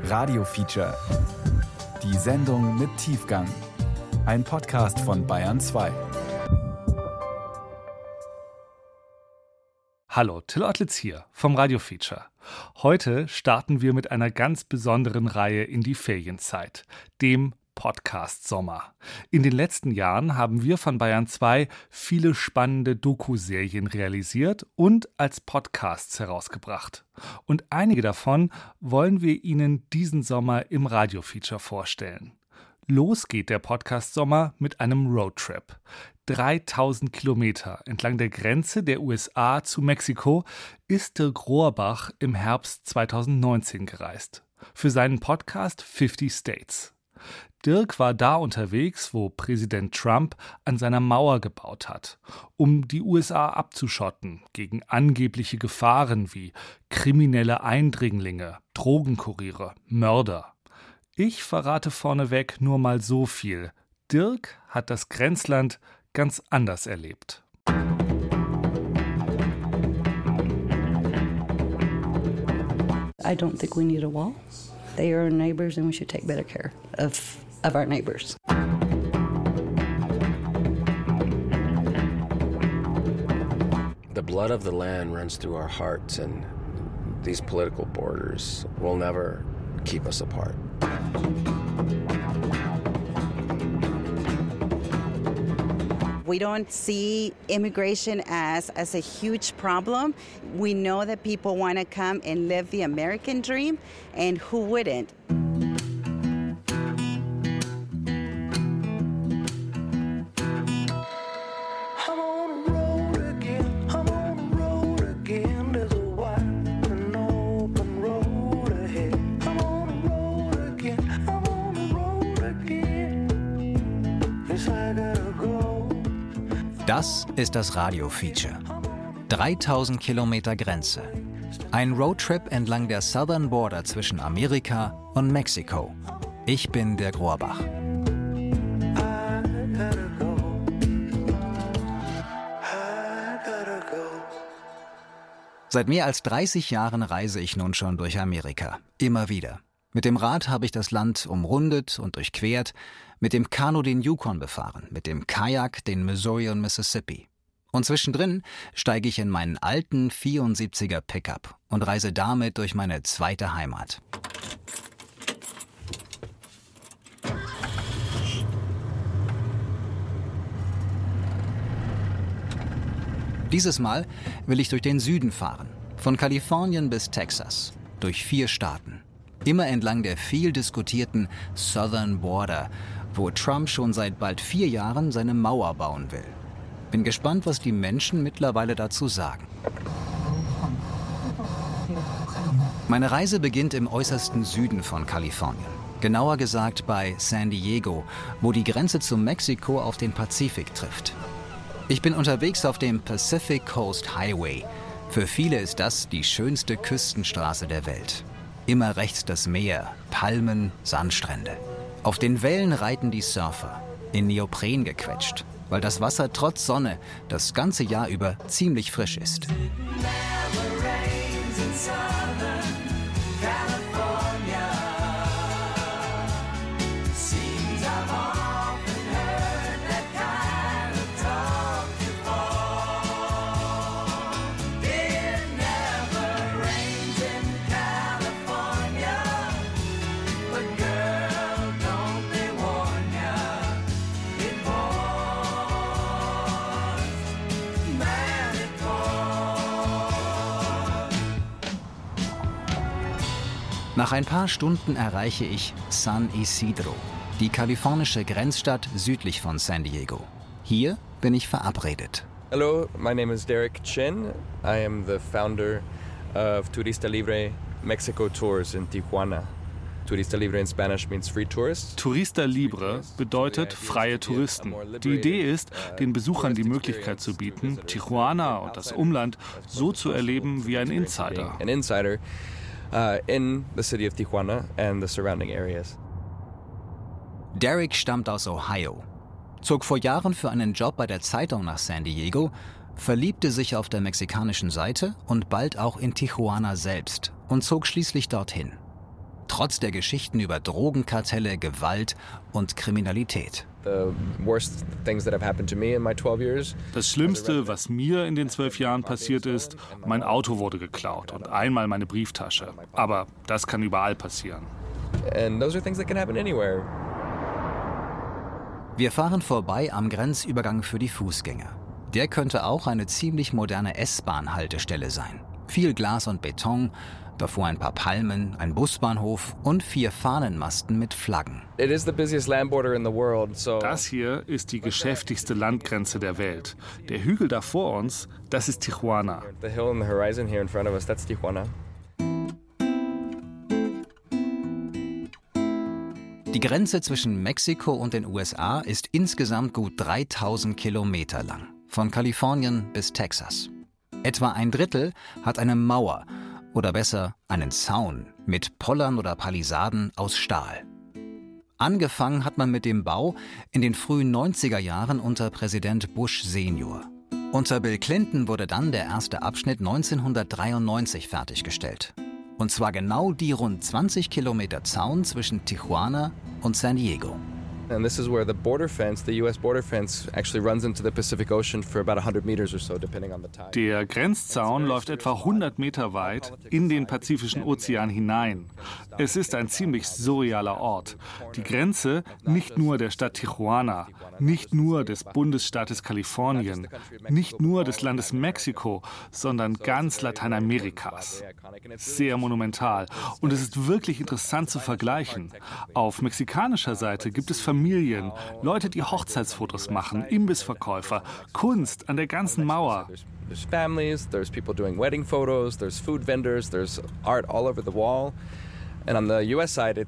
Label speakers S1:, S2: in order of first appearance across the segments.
S1: Radio Feature. Die Sendung mit Tiefgang. Ein Podcast von Bayern 2.
S2: Hallo, Till Ottlitz hier vom Radio Feature. Heute starten wir mit einer ganz besonderen Reihe in die Ferienzeit, dem Podcast Sommer. In den letzten Jahren haben wir von Bayern 2 viele spannende Doku-Serien realisiert und als Podcasts herausgebracht. Und einige davon wollen wir Ihnen diesen Sommer im Radio-Feature vorstellen. Los geht der Podcast Sommer mit einem Roadtrip. 3000 Kilometer entlang der Grenze der USA zu Mexiko ist Dirk Rohrbach im Herbst 2019 gereist. Für seinen Podcast 50 States. Dirk war da unterwegs, wo Präsident Trump an seiner Mauer gebaut hat, um die USA abzuschotten gegen angebliche Gefahren wie kriminelle Eindringlinge, Drogenkuriere, Mörder. Ich verrate vorneweg nur mal so viel. Dirk hat das Grenzland ganz anders erlebt.
S3: I don't think we need a wall. They are our neighbors and we should take better care of of our neighbors.
S4: The blood of the land runs through our hearts, and these political borders will never keep us apart.
S5: We don't see immigration as, as a huge problem. We know that people want to come and live the American dream, and who wouldn't?
S6: Ist das Radio-Feature. 3000 Kilometer Grenze. Ein Roadtrip entlang der Southern Border zwischen Amerika und Mexiko. Ich bin der Grohrbach. Seit mehr als 30 Jahren reise ich nun schon durch Amerika. Immer wieder. Mit dem Rad habe ich das Land umrundet und durchquert, mit dem Kanu den Yukon befahren, mit dem Kajak den Missouri und Mississippi. Und zwischendrin steige ich in meinen alten 74er Pickup und reise damit durch meine zweite Heimat. Dieses Mal will ich durch den Süden fahren, von Kalifornien bis Texas, durch vier Staaten, immer entlang der viel diskutierten Southern Border, wo Trump schon seit bald vier Jahren seine Mauer bauen will. Bin gespannt, was die Menschen mittlerweile dazu sagen. Meine Reise beginnt im äußersten Süden von Kalifornien. Genauer gesagt bei San Diego, wo die Grenze zu Mexiko auf den Pazifik trifft. Ich bin unterwegs auf dem Pacific Coast Highway. Für viele ist das die schönste Küstenstraße der Welt. Immer rechts das Meer, Palmen, Sandstrände. Auf den Wellen reiten die Surfer, in Neopren gequetscht, weil das Wasser trotz Sonne das ganze Jahr über ziemlich frisch ist. Nach ein paar Stunden erreiche ich San Isidro, die kalifornische Grenzstadt südlich von San Diego. Hier bin ich verabredet.
S7: Hello, my name is Derek Chen. I am the founder of Turista Libre Mexico Tours in Tijuana. Turista Libre in Spanish means free tourists.
S2: Turista Libre bedeutet freie Touristen. Die Idee ist, den Besuchern die Möglichkeit zu bieten, Tijuana und das Umland so zu erleben wie ein Insider.
S7: An insider uh, in the city of Tijuana and the surrounding areas.
S6: Derek stammt aus Ohio, zog vor Jahren für einen Job bei der Zeitung nach San Diego, verliebte sich auf der mexikanischen Seite und bald auch in Tijuana selbst und zog schließlich dorthin. Trotz der Geschichten über Drogenkartelle, Gewalt und Kriminalität.
S2: Das Schlimmste, was mir in den zwölf Jahren passiert ist, mein Auto wurde geklaut und einmal meine Brieftasche. Aber das kann überall passieren.
S6: Wir fahren vorbei am Grenzübergang für die Fußgänger. Der könnte auch eine ziemlich moderne S-Bahn-Haltestelle sein. Viel Glas und Beton, davor ein paar Palmen, ein Busbahnhof und vier Fahnenmasten mit Flaggen.
S2: Das hier ist die geschäftigste Landgrenze der Welt. Der Hügel da vor uns, das ist Tijuana.
S6: Die Grenze zwischen Mexiko und den USA ist insgesamt gut 3000 Kilometer lang, von Kalifornien bis Texas. Etwa ein Drittel hat eine Mauer oder besser einen Zaun mit Pollern oder Palisaden aus Stahl. Angefangen hat man mit dem Bau in den frühen 90er Jahren unter Präsident Bush Senior. Unter Bill Clinton wurde dann der erste Abschnitt 1993 fertiggestellt. Und zwar genau die rund 20 Kilometer Zaun zwischen Tijuana und San Diego.
S7: And this is where the border fence, the US border fence, actually runs into the Pacific Ocean for about 100 meters or so, depending on the tide.
S2: Der Grenzzaun läuft etwa 100 Meter weit in den Pazifischen Ozean hinein. Es ist ein ziemlich surrealer Ort. Die Grenze nicht nur der Stadt Tijuana, nicht nur des Bundesstaates Kalifornien, nicht nur des Landes Mexiko, sondern ganz Lateinamerikas. Sehr monumental. Und es ist wirklich interessant zu vergleichen. Auf mexikanischer Seite gibt es Familien, Leute, die Hochzeitsfotos machen, Imbissverkäufer, Kunst an der ganzen Mauer.
S7: There's families, there's people doing wedding photos, there's food vendors, there's art all over the wall.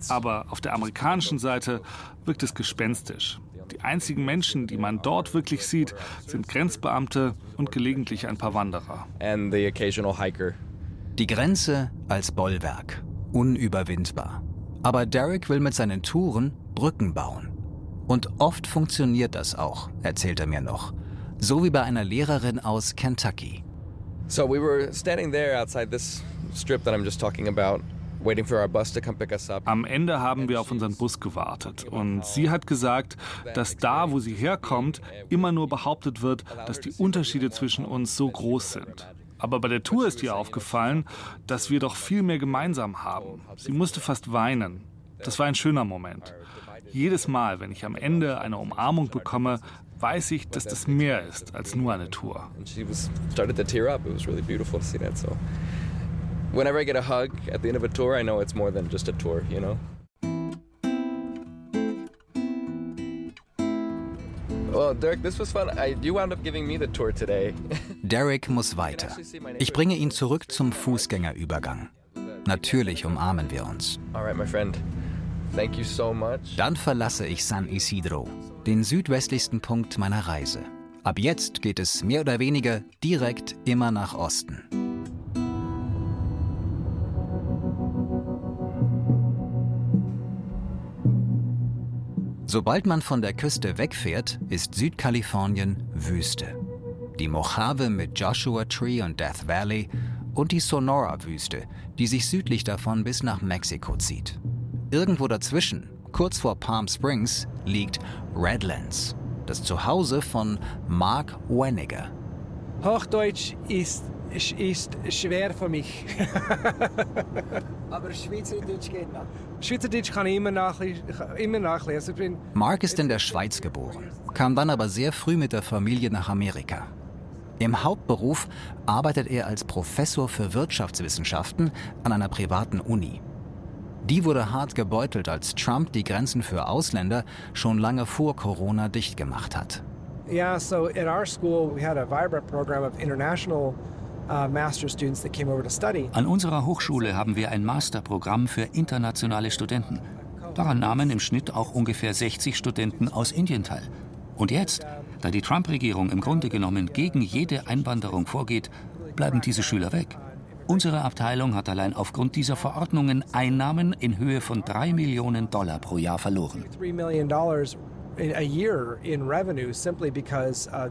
S2: Aber auf der amerikanischen Seite wirkt es gespenstisch. Die einzigen Menschen, die man dort wirklich sieht, sind Grenzbeamte und gelegentlich ein paar Wanderer.
S6: Die Grenze als Bollwerk. Unüberwindbar. Aber Derek will mit seinen Touren Brücken bauen. Und oft funktioniert das auch, erzählt er mir noch. So wie bei einer Lehrerin aus Kentucky.
S7: So we were standing there outside this strip that I'm just talking about.
S2: Am Ende haben wir auf unseren Bus gewartet und sie hat gesagt, dass da, wo sie herkommt, immer nur behauptet wird, dass die Unterschiede zwischen uns so groß sind. Aber bei der Tour ist ihr aufgefallen, dass wir doch viel mehr gemeinsam haben. Sie musste fast weinen. Das war ein schöner Moment. Jedes Mal, wenn ich am Ende eine Umarmung bekomme, weiß ich, dass das mehr ist als nur eine Tour.
S7: Whenever I get a hug at the end of a tour, I know it's more than just a tour, you know? Well, Derek, this was fun. I, you wound up giving me the tour today.
S6: Derek muss weiter. Ich bringe ihn zurück zum Fußgängerübergang. Natürlich umarmen wir uns.
S7: All right, my friend.
S6: Dann verlasse ich San Isidro, den südwestlichsten Punkt meiner Reise. Ab jetzt geht es mehr oder weniger direkt immer nach Osten. Sobald man von der Küste wegfährt, ist Südkalifornien Wüste. Die Mojave mit Joshua Tree und Death Valley und die Sonora-Wüste, die sich südlich davon bis nach Mexiko zieht. Irgendwo dazwischen, kurz vor Palm Springs, liegt Redlands, das Zuhause von Mark Weniger.
S8: Hochdeutsch ist, ist schwer für mich. Aber Schweizerdeutsch geht noch. Schweizerdeutsch kann ich immer, nachlesen. Immer nachlesen. Bin
S6: Mark ist in der Schweiz geboren, kam dann aber sehr früh mit der Familie nach Amerika. Im Hauptberuf arbeitet er als Professor für Wirtschaftswissenschaften an einer privaten Uni. Die wurde hart gebeutelt, als Trump die Grenzen für Ausländer schon lange vor Corona dicht gemacht hat.
S8: Yeah, so at our school we had a vibrant program of international uh.
S9: An unserer Hochschule haben wir ein Masterprogramm für internationale Studenten. Daran nahmen im Schnitt auch ungefähr 60 Studenten aus Indien teil. Und jetzt, da die Trump-Regierung im Grunde genommen gegen jede Einwanderung vorgeht, bleiben diese Schüler weg. Unsere Abteilung hat allein aufgrund dieser Verordnungen Einnahmen in Höhe von 3 Millionen Dollar pro Jahr verloren.
S8: $3 million a year in revenue simply because uh.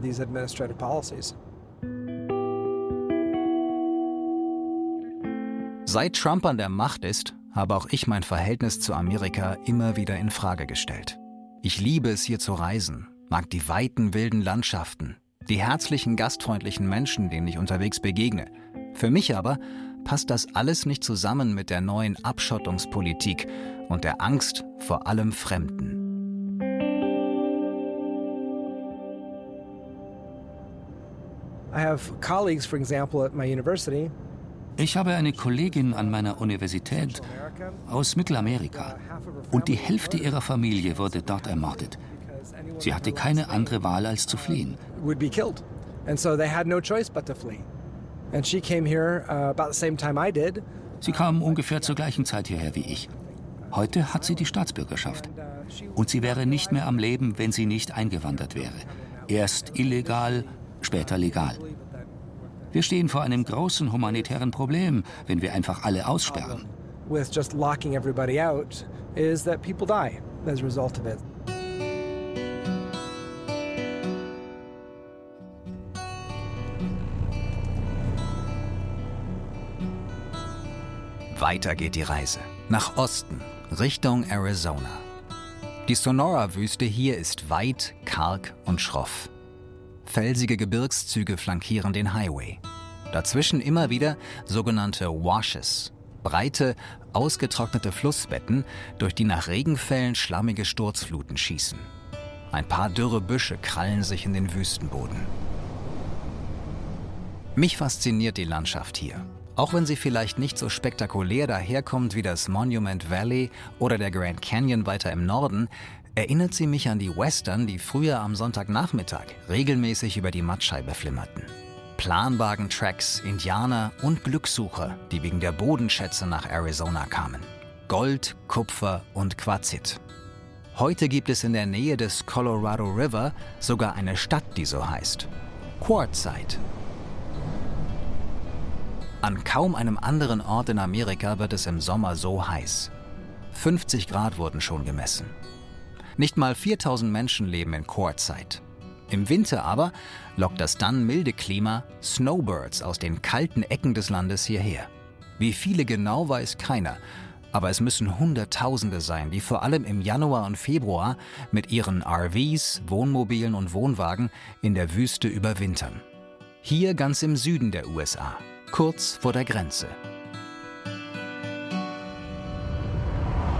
S6: Seit Trump an der Macht ist, habe auch ich mein Verhältnis zu Amerika immer wieder in Frage gestellt. Ich liebe es hier zu reisen, mag die weiten wilden Landschaften, die herzlichen gastfreundlichen Menschen, denen ich unterwegs begegne. Für mich aber passt das alles nicht zusammen mit der neuen Abschottungspolitik und der Angst vor allem Fremden.
S9: Ich habe eine Kollegin an meiner Universität aus Mittelamerika und die Hälfte ihrer Familie wurde dort ermordet. Sie hatte keine andere Wahl als zu fliehen. Sie kam ungefähr zur gleichen Zeit hierher wie ich. Heute hat sie die Staatsbürgerschaft. Und sie wäre nicht mehr am Leben, wenn sie nicht eingewandert wäre. Erst illegal, später legal. Wir stehen vor einem großen humanitären Problem, wenn wir einfach alle aussperren.
S8: With just locking everybody out, is that people die as a result of it.
S6: Weiter geht die Reise. Nach Osten, Richtung Arizona. Die Sonora-Wüste hier ist weit, karg und schroff. Felsige Gebirgszüge flankieren den Highway. Dazwischen immer wieder sogenannte Washes, breite, ausgetrocknete Flussbetten, durch die nach Regenfällen schlammige Sturzfluten schießen. Ein paar dürre Büsche krallen sich in den Wüstenboden. Mich fasziniert die Landschaft hier. Auch wenn sie vielleicht nicht so spektakulär daherkommt wie das Monument Valley oder der Grand Canyon weiter im Norden, erinnert sie mich an die Western, die früher am Sonntagnachmittag regelmäßig über die Mattscheibe flimmerten. Planwagen-Tracks, Indianer und Glückssucher, die wegen der Bodenschätze nach Arizona kamen. Gold, Kupfer und Quarzit. Heute gibt es in der Nähe des Colorado River sogar eine Stadt, die so heißt. Quartzsite. An kaum einem anderen Ort in Amerika wird es im Sommer so heiß. 50 Grad wurden schon gemessen. Nicht mal 4000 Menschen leben in Quartzsite. Im Winter aber lockt das dann milde Klima Snowbirds aus den kalten Ecken des Landes hierher. Wie viele genau weiß keiner, aber es müssen Hunderttausende sein, die vor allem im Januar und Februar mit ihren RVs, Wohnmobilen und Wohnwagen in der Wüste überwintern. Hier ganz im Süden der USA, kurz vor der Grenze.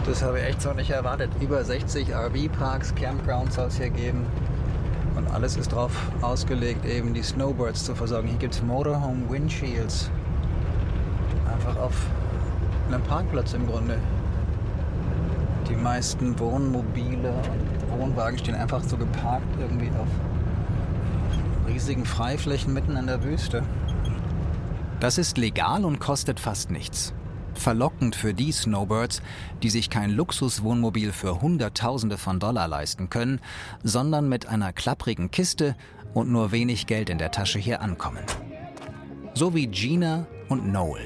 S10: Das habe ich echt so nicht erwartet. Über 60 RV-Parks, Campgrounds soll es hier geben. Und alles ist darauf ausgelegt, eben die Snowbirds zu versorgen. Hier gibt es Motorhome Windshields. Einfach auf einem Parkplatz im Grunde. Die meisten Wohnmobile und Wohnwagen stehen einfach so geparkt irgendwie auf riesigen Freiflächen mitten in der Wüste.
S6: Das ist legal und kostet fast nichts. Verlockend für die Snowbirds, die sich kein Luxuswohnmobil für Hunderttausende von Dollar leisten können, sondern mit einer klapprigen Kiste und nur wenig Geld in der Tasche hier ankommen. So wie Gina und Noel.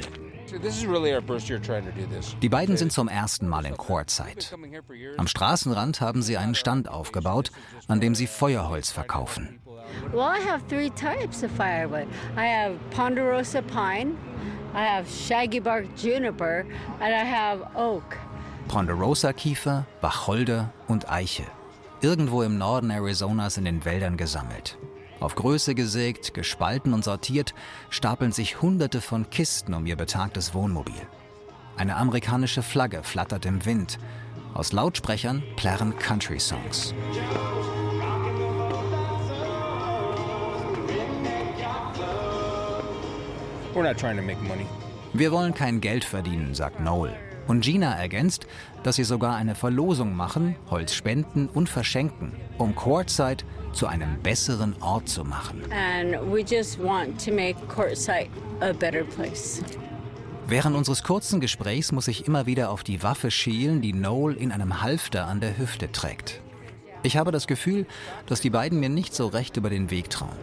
S6: Die beiden sind zum ersten Mal in Quartzsite. Am Straßenrand haben sie einen Stand aufgebaut, an dem sie Feuerholz verkaufen.
S11: Well, I have three types of firewood. I have ponderosa pine, I have shaggy bark juniper, and I have oak.
S6: Ponderosa-Kiefer, Wacholder und Eiche. Irgendwo im Norden Arizonas in den Wäldern gesammelt. Auf Größe gesägt, gespalten und sortiert, stapeln sich Hunderte von Kisten um ihr betagtes Wohnmobil. Eine amerikanische Flagge flattert im Wind. Aus Lautsprechern plärren Country-Songs. Wir wollen kein Geld verdienen, sagt Noel. Und Gina ergänzt, dass sie sogar eine Verlosung machen, Holz spenden und verschenken, um Quartzsite zu einem besseren Ort zu machen. Während unseres kurzen Gesprächs muss ich immer wieder auf die Waffe schielen, die Noel in einem Halfter an der Hüfte trägt. Ich habe das Gefühl, dass die beiden mir nicht so recht über den Weg trauen.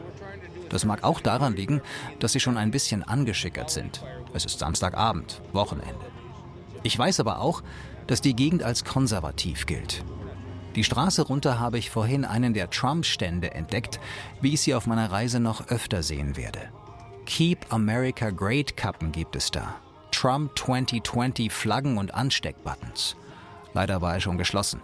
S6: Das mag auch daran liegen, dass sie schon ein bisschen angeschickert sind. Es ist Samstagabend, Wochenende. Ich weiß aber auch, dass die Gegend als konservativ gilt. Die Straße runter habe ich vorhin einen der Trump-Stände entdeckt, wie ich sie auf meiner Reise noch öfter sehen werde. Keep America Great Kappen gibt es da. Trump 2020 Flaggen und Ansteckbuttons. Leider war er schon geschlossen.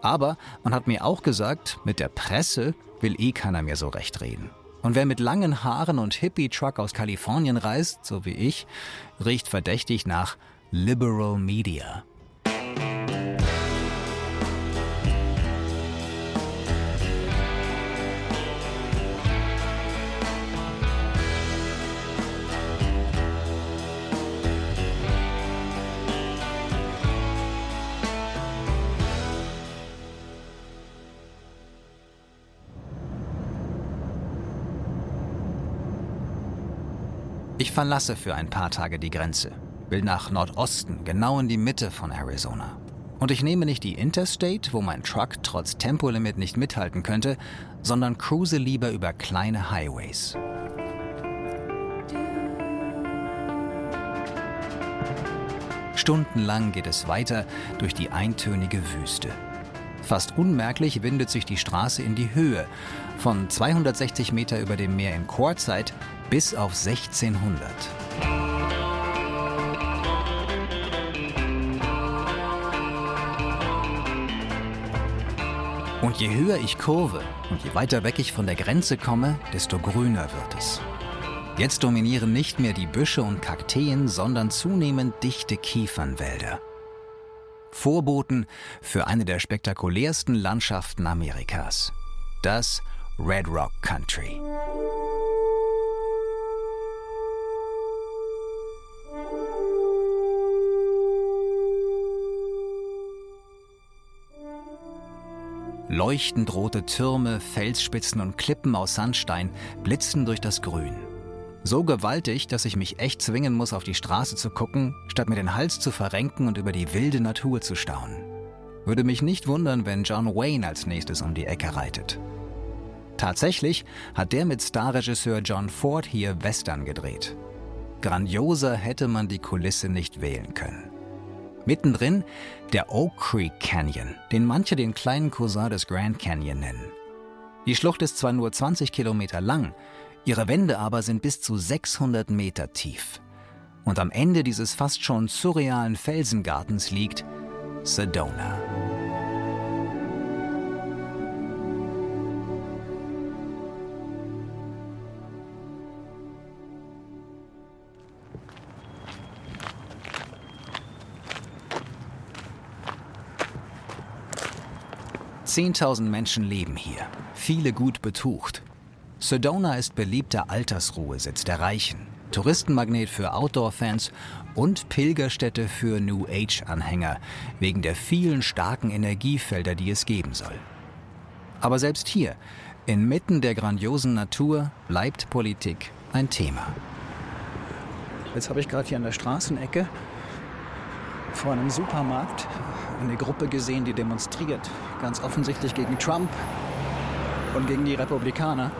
S6: Aber man hat mir auch gesagt, mit der Presse will eh keiner mehr so recht reden. Und wer mit langen Haaren und Hippie-Truck aus Kalifornien reist, so wie ich, riecht verdächtig nach Liberal Media. Ich verlasse für ein paar Tage die Grenze, will nach Nordosten, genau in die Mitte von Arizona. Und ich nehme nicht die Interstate, wo mein Truck trotz Tempolimit nicht mithalten könnte, sondern cruise lieber über kleine Highways. Stundenlang geht es weiter durch die eintönige Wüste. Fast unmerklich windet sich die Straße in die Höhe, von 260 Meter über dem Meer in Quartzsite bis auf 1600. Und je höher ich kurve und je weiter weg ich von der Grenze komme, desto grüner wird es. Jetzt dominieren nicht mehr die Büsche und Kakteen, sondern zunehmend dichte Kiefernwälder. Vorboten für eine der spektakulärsten Landschaften Amerikas. Das Red Rock Country. Leuchtend rote Türme, Felsspitzen und Klippen aus Sandstein blitzen durch das Grün. So gewaltig, dass ich mich echt zwingen muss, auf die Straße zu gucken, statt mir den Hals zu verrenken und über die wilde Natur zu staunen. Würde mich nicht wundern, wenn John Wayne als nächstes um die Ecke reitet. Tatsächlich hat der mit Starregisseur John Ford hier Western gedreht. Grandioser hätte man die Kulisse nicht wählen können. Mittendrin der Oak Creek Canyon, den manche den kleinen Cousin des Grand Canyon nennen. Die Schlucht ist zwar nur 20 Kilometer lang, ihre Wände aber sind bis zu 600 Meter tief. Und am Ende dieses fast schon surrealen Felsengartens liegt Sedona. 10.000 Menschen leben hier, viele gut betucht. Sedona ist beliebter Altersruhesitz der Reichen, Touristenmagnet für Outdoor-Fans und Pilgerstätte für New Age-Anhänger, wegen der vielen starken Energiefelder, die es geben soll. Aber selbst hier, inmitten der grandiosen Natur, bleibt Politik ein Thema.
S10: Jetzt habe ich gerade hier an der Straßenecke vor einem Supermarkt eine Gruppe gesehen, die demonstriert. Ganz offensichtlich gegen Trump und gegen die Republikaner.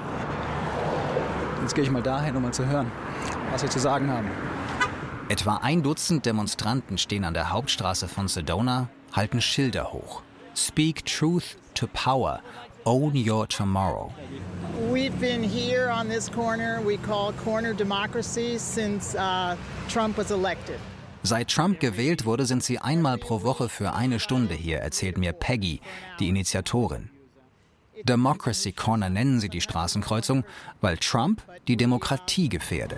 S10: Jetzt gehe ich mal dahin, um mal zu hören, was sie zu sagen haben.
S6: Etwa ein Dutzend Demonstranten stehen an der Hauptstraße von Sedona, halten Schilder hoch. Speak truth to power. Own your tomorrow.
S12: We've been here on this corner we call corner democracy since uh, Trump was elected.
S6: Seit Trump gewählt wurde, sind sie einmal pro Woche für eine Stunde hier, erzählt mir Peggy, die Initiatorin. Democracy Corner nennen sie die Straßenkreuzung, weil Trump die Demokratie gefährde.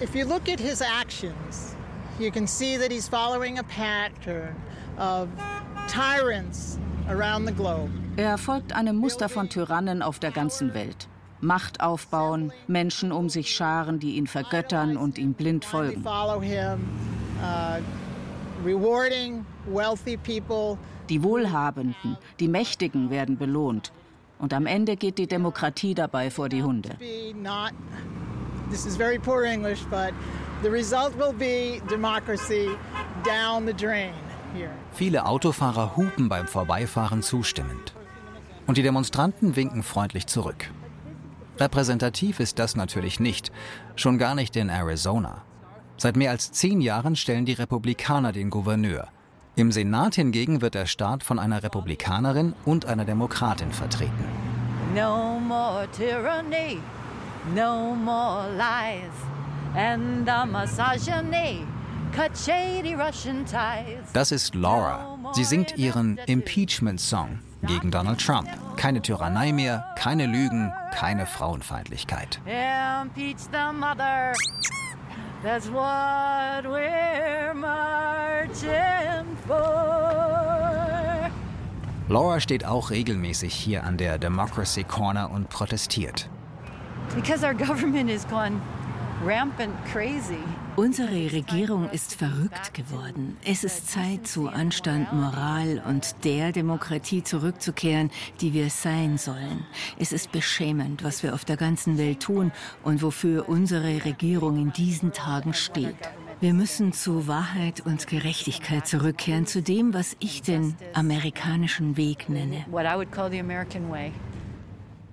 S12: If you look at his actions, you can see that he's following a pattern of tyrants around the globe.
S13: Er folgt einem Muster von Tyrannen auf der ganzen Welt. Macht aufbauen, Menschen um sich scharen, die ihn vergöttern und ihm blind folgen.
S12: Uh,
S13: die Wohlhabenden, die Mächtigen werden belohnt. Und am Ende geht die Demokratie dabei vor die Hunde.
S12: This is very poor English, but the result will be democracy down the drain here.
S6: Viele Autofahrer hupen beim Vorbeifahren zustimmend. Und die Demonstranten winken freundlich zurück. Repräsentativ ist das natürlich nicht, schon gar nicht in Arizona. Seit mehr als zehn Jahren stellen die Republikaner den Gouverneur. Im Senat hingegen wird der Staat von einer Republikanerin und einer Demokratin vertreten.
S14: No more tyranny, no more lies, and the misogyny cut shady Russian ties.
S6: Das ist Laura. Sie singt ihren Impeachment-Song gegen Donald Trump. Keine Tyrannei mehr, keine Lügen, keine Frauenfeindlichkeit.
S14: Impeach the mother. That's what we're marching for.
S6: Laura steht auch regelmäßig hier an der Democracy Corner und protestiert.
S14: Because our government has gone rampant crazy.
S15: Unsere Regierung ist verrückt geworden. Es ist Zeit, zu Anstand, Moral und der Demokratie zurückzukehren, die wir sein sollen. Es ist beschämend, was wir auf der ganzen Welt tun und wofür unsere Regierung in diesen Tagen steht. Wir müssen zu Wahrheit und Gerechtigkeit zurückkehren, zu dem, was ich den amerikanischen Weg nenne.
S14: What I would call the American way.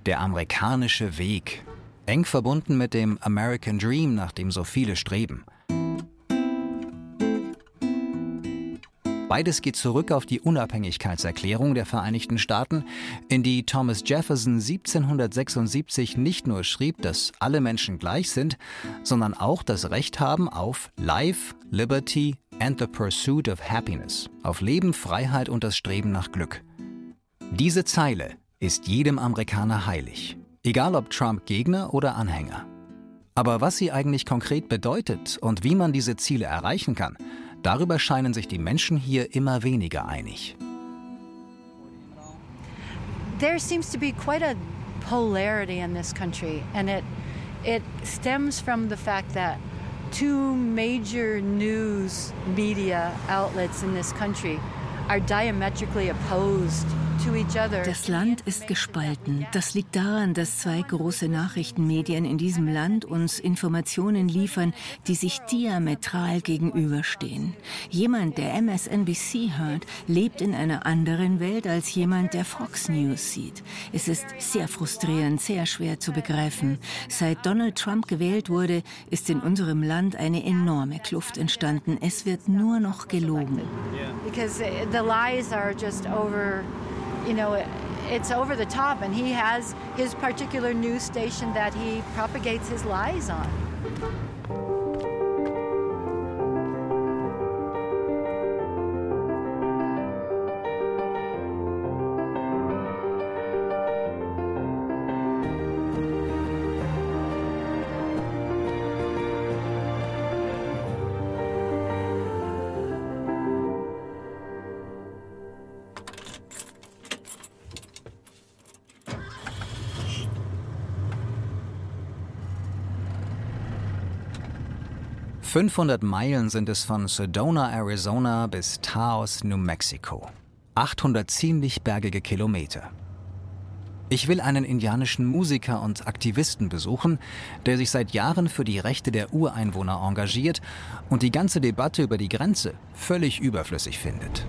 S6: Der amerikanische Weg. Eng verbunden mit dem American Dream, nach dem so viele streben. Beides geht zurück auf die Unabhängigkeitserklärung der Vereinigten Staaten, in die Thomas Jefferson 1776 nicht nur schrieb, dass alle Menschen gleich sind, sondern auch das Recht haben auf Life, Liberty and the Pursuit of Happiness, auf Leben, Freiheit und das Streben nach Glück. Diese Zeile ist jedem Amerikaner heilig, egal ob Trump Gegner oder Anhänger. Aber was sie eigentlich konkret bedeutet und wie man diese Ziele erreichen kann, darüber scheinen sich die Menschen hier immer weniger einig.
S14: There seems to be quite a polarity in this country, and it it stems from the fact that two major news media outlets in this country are diametrically opposed.
S15: Das Land ist gespalten. Das liegt daran, dass zwei große Nachrichtenmedien in diesem Land uns Informationen liefern, die sich diametral gegenüberstehen. Jemand, der MSNBC hört, lebt in einer anderen Welt als jemand, der Fox News sieht. Es ist sehr frustrierend, sehr schwer zu begreifen. Seit Donald Trump gewählt wurde, ist in unserem Land eine enorme Kluft entstanden. Es wird nur noch gelogen.
S14: Because you know, it's over the top, and he has his particular news station that he propagates his lies on.
S6: – 500 Meilen sind es von Sedona, Arizona bis Taos, New Mexico. 800 ziemlich bergige Kilometer. Ich will einen indianischen Musiker und Aktivisten besuchen, der sich seit Jahren für die Rechte der Ureinwohner engagiert und die ganze Debatte über die Grenze völlig überflüssig findet.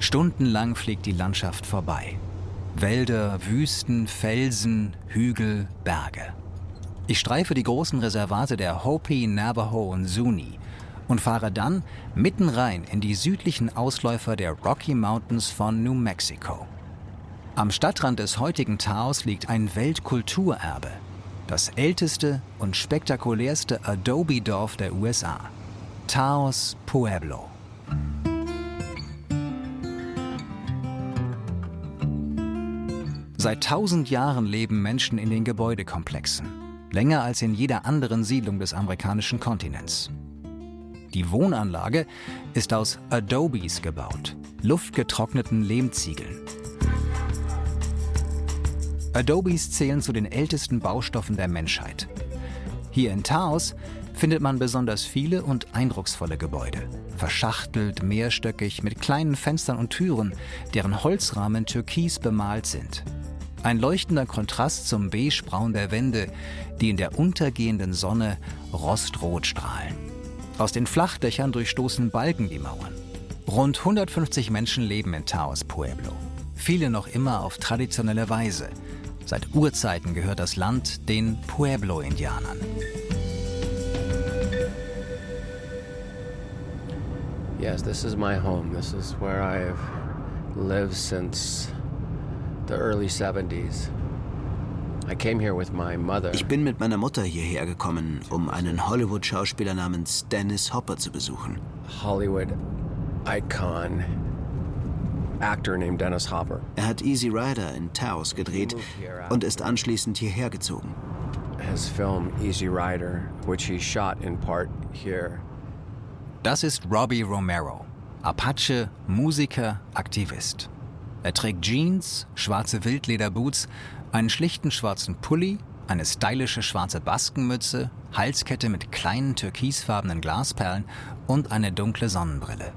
S6: Stundenlang fliegt die Landschaft vorbei. Wälder, Wüsten, Felsen, Hügel, Berge. Ich streife die großen Reservate der Hopi, Navajo und Zuni und fahre dann mitten rein in die südlichen Ausläufer der Rocky Mountains von New Mexico. Am Stadtrand des heutigen Taos liegt ein Weltkulturerbe, das älteste und spektakulärste Adobe-Dorf der USA, Taos Pueblo. Seit tausend Jahren leben Menschen in den Gebäudekomplexen, länger als in jeder anderen Siedlung des amerikanischen Kontinents. Die Wohnanlage ist aus Adobes gebaut, luftgetrockneten Lehmziegeln. Adobes zählen zu den ältesten Baustoffen der Menschheit. Hier in Taos findet man besonders viele und eindrucksvolle Gebäude. Verschachtelt, mehrstöckig, mit kleinen Fenstern und Türen, deren Holzrahmen türkis bemalt sind. Ein leuchtender Kontrast zum Beigebraun der Wände, die in der untergehenden Sonne rostrot strahlen. Aus den Flachdächern durchstoßen Balken die Mauern. Rund 150 Menschen leben in Taos Pueblo. Viele noch immer auf traditionelle Weise. Seit Urzeiten gehört das Land den Pueblo-Indianern.
S4: Yes, this is my home. This is where I've lived since the early 70s.
S16: Ich bin mit meiner Mutter hierher gekommen, um einen Hollywood-Schauspieler namens Dennis Hopper zu besuchen.
S4: Hollywood icon actor named Dennis Hopper.
S16: Er hat Easy Rider in Taos gedreht und ist anschließend hierher gezogen.
S4: His film Easy Rider, which he shot in part here.
S6: Das ist Robbie Romero, Apache, Musiker, Aktivist. Er trägt Jeans, schwarze Wildlederboots, einen schlichten schwarzen Pulli, eine stylische schwarze Baskenmütze, Halskette mit kleinen türkisfarbenen Glasperlen und eine dunkle Sonnenbrille.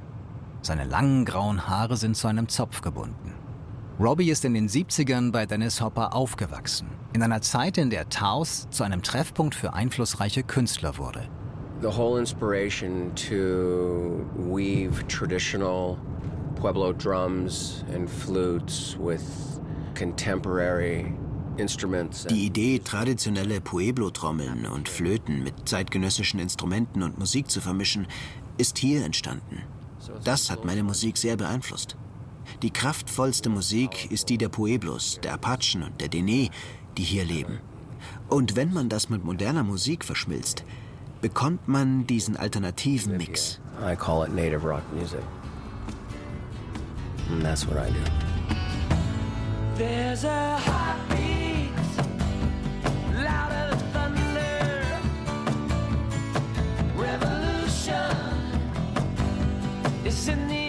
S6: Seine langen grauen Haare sind zu einem Zopf gebunden. Robbie ist in den 70ern bei Dennis Hopper aufgewachsen, in einer Zeit, in der Taos zu einem Treffpunkt für einflussreiche Künstler wurde.
S4: The whole inspiration to weave traditional Pueblo drums and flutes with contemporary
S16: die Idee, traditionelle Pueblo-Trommeln und Flöten mit zeitgenössischen Instrumenten und Musik zu vermischen, ist hier entstanden. Das hat meine Musik sehr beeinflusst. Die kraftvollste Musik ist die der Pueblos, der Apachen und der Dene, die hier leben. Und wenn man das mit moderner Musik verschmilzt, bekommt man diesen alternativen Mix.
S4: I call it native rock music. And that's what I do. There's a heartbeat louder than thunder. Revolution is in the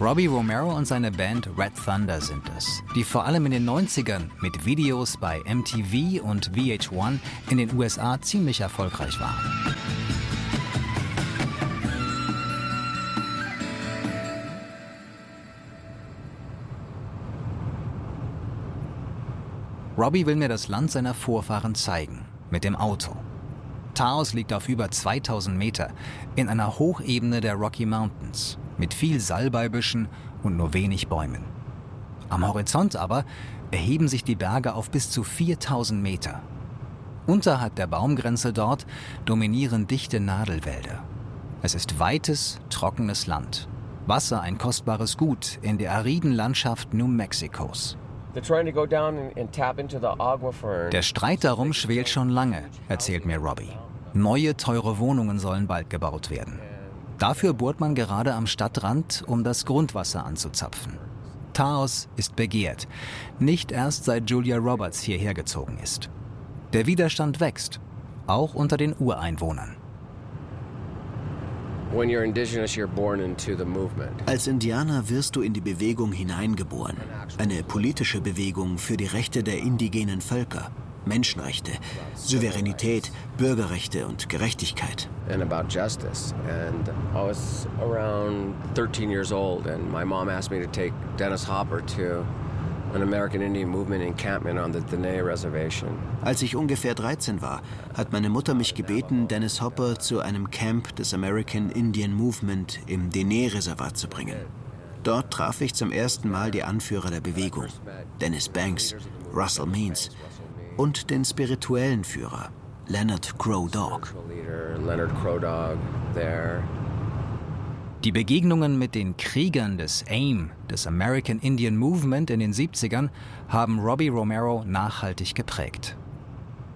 S6: Robbie Romero und seine Band Red Thunder sind es, die vor allem in den 90ern mit Videos bei MTV und VH1 in den USA ziemlich erfolgreich waren. Robbie will mir das Land seiner Vorfahren zeigen, mit dem Auto. Taos liegt auf über 2000 Meter in einer Hochebene der Rocky Mountains mit viel Salbeibüschen und nur wenig Bäumen. Am Horizont aber erheben sich die Berge auf bis zu 4000 Meter. Unterhalb der Baumgrenze dort dominieren dichte Nadelwälder. Es ist weites, trockenes Land. Wasser ein kostbares Gut in der ariden Landschaft New Mexicos. Der Streit darum schwelt schon lange, erzählt mir Robbie. Neue, teure Wohnungen sollen bald gebaut werden. Dafür bohrt man gerade am Stadtrand, um das Grundwasser anzuzapfen. Taos ist begehrt, nicht erst seit Julia Roberts hierher gezogen ist. Der Widerstand wächst, auch unter den Ureinwohnern.
S16: Als Indianer wirst du in die Bewegung hineingeboren. Eine politische Bewegung für die Rechte der indigenen Völker. Menschenrechte, Souveränität, Bürgerrechte und Gerechtigkeit.
S4: and about justice. And I was around 13 years old, and my mom asked me to take Dennis Hopper to an American Indian movement encampment on the Dene Reservation.
S16: Als ich ungefähr 13 war, hat meine Mutter mich gebeten, Dennis Hopper zu einem Camp des American Indian Movement im Dene-Reservat zu bringen. Dort traf ich zum ersten Mal die Anführer der Bewegung, Dennis Banks, Russell Means und den spirituellen Führer, Leonard Crow Dog.
S6: Die Begegnungen mit den Kriegern des AIM, des American Indian Movement in den 70ern, haben Robbie Romero nachhaltig geprägt.